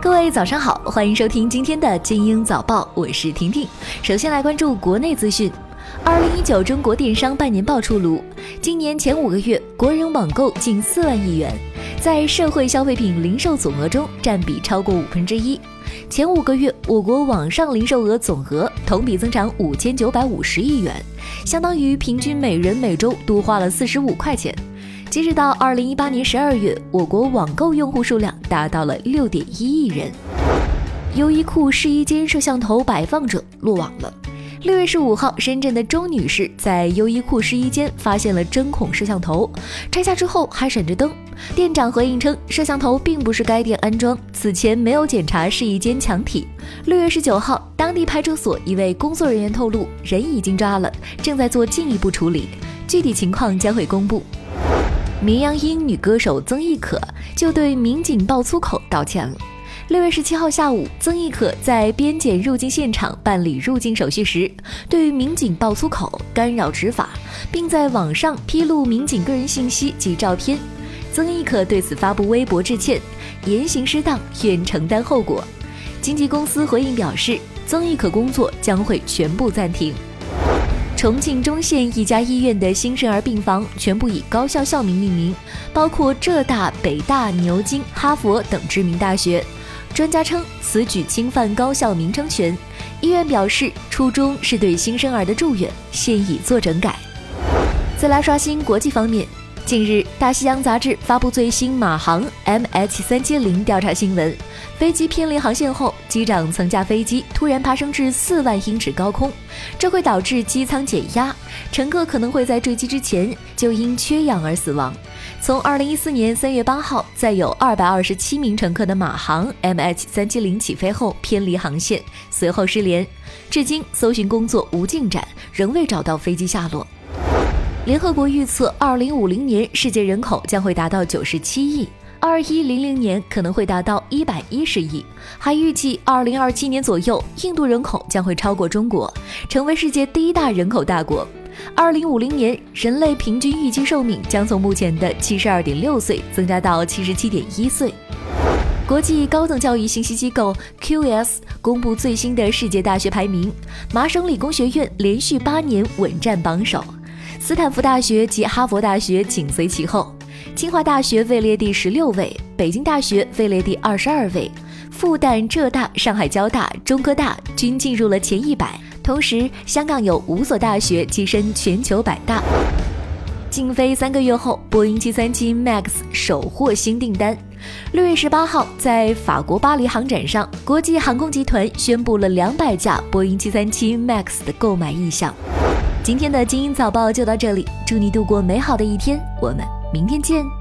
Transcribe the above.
各位早上好，欢迎收听今天的精英早报，我是婷婷。首先来关注国内资讯。二零一九中国电商半年报出炉，今年前五个月，国人网购近四万亿元，在社会消费品零售总额中占比超过五分之一。前五个月，我国网上零售额总额同比增长五千九百五十亿元，相当于平均每人每周多花了四十五块钱。截止到二零一八年十二月，我国网购用户数量达到了六点一亿人。优衣库试衣间摄像头摆放者落网了。六月十五号，深圳的周女士在优衣库试衣间发现了针孔摄像头，拆下之后还闪着灯。店长回应称，摄像头并不是该店安装，此前没有检查试衣间墙体。六月十九号，当地派出所一位工作人员透露，人已经抓了，正在做进一步处理，具体情况将会公布。绵阳音女歌手曾轶可就对民警爆粗口道歉了。六月十七号下午，曾轶可在边检入境现场办理入境手续时，对于民警爆粗口，干扰执法，并在网上披露民警个人信息及照片。曾轶可对此发布微博致歉，言行失当，愿承担后果。经纪公司回应表示，曾轶可工作将会全部暂停。重庆忠县一家医院的新生儿病房全部以高校校名命名，包括浙大、北大、牛津、哈佛等知名大学。专家称此举侵犯高校名称权，医院表示初衷是对新生儿的祝愿，现已做整改。再来刷新国际方面。近日，《大西洋》杂志发布最新马航 MH370 调查新闻。飞机偏离航线后，机长曾驾飞机突然爬升至四万英尺高空，这会导致机舱减压，乘客可能会在坠机之前就因缺氧而死亡。从2014年3月8号载有227名乘客的马航 MH370 起飞后偏离航线，随后失联，至今搜寻工作无进展，仍未找到飞机下落。联合国预测，二零五零年世界人口将会达到九十七亿，二一零零年可能会达到一百一十亿，还预计二零二七年左右，印度人口将会超过中国，成为世界第一大人口大国。二零五零年，人类平均预期寿命将从目前的七十二点六岁增加到七十七点一岁。国际高等教育信息机构 QS 公布最新的世界大学排名，麻省理工学院连续八年稳占榜首。斯坦福大学及哈佛大学紧随其后，清华大学位列第十六位，北京大学位列第二十二位，复旦、浙大、上海交大、中科大均进入了前一百。同时，香港有五所大学跻身全球百大。禁飞三个月后，波音七三七 MAX 首获新订单。六月十八号，在法国巴黎航展上，国际航空集团宣布了两百架波音七三七 MAX 的购买意向。今天的精英早报就到这里，祝你度过美好的一天，我们明天见。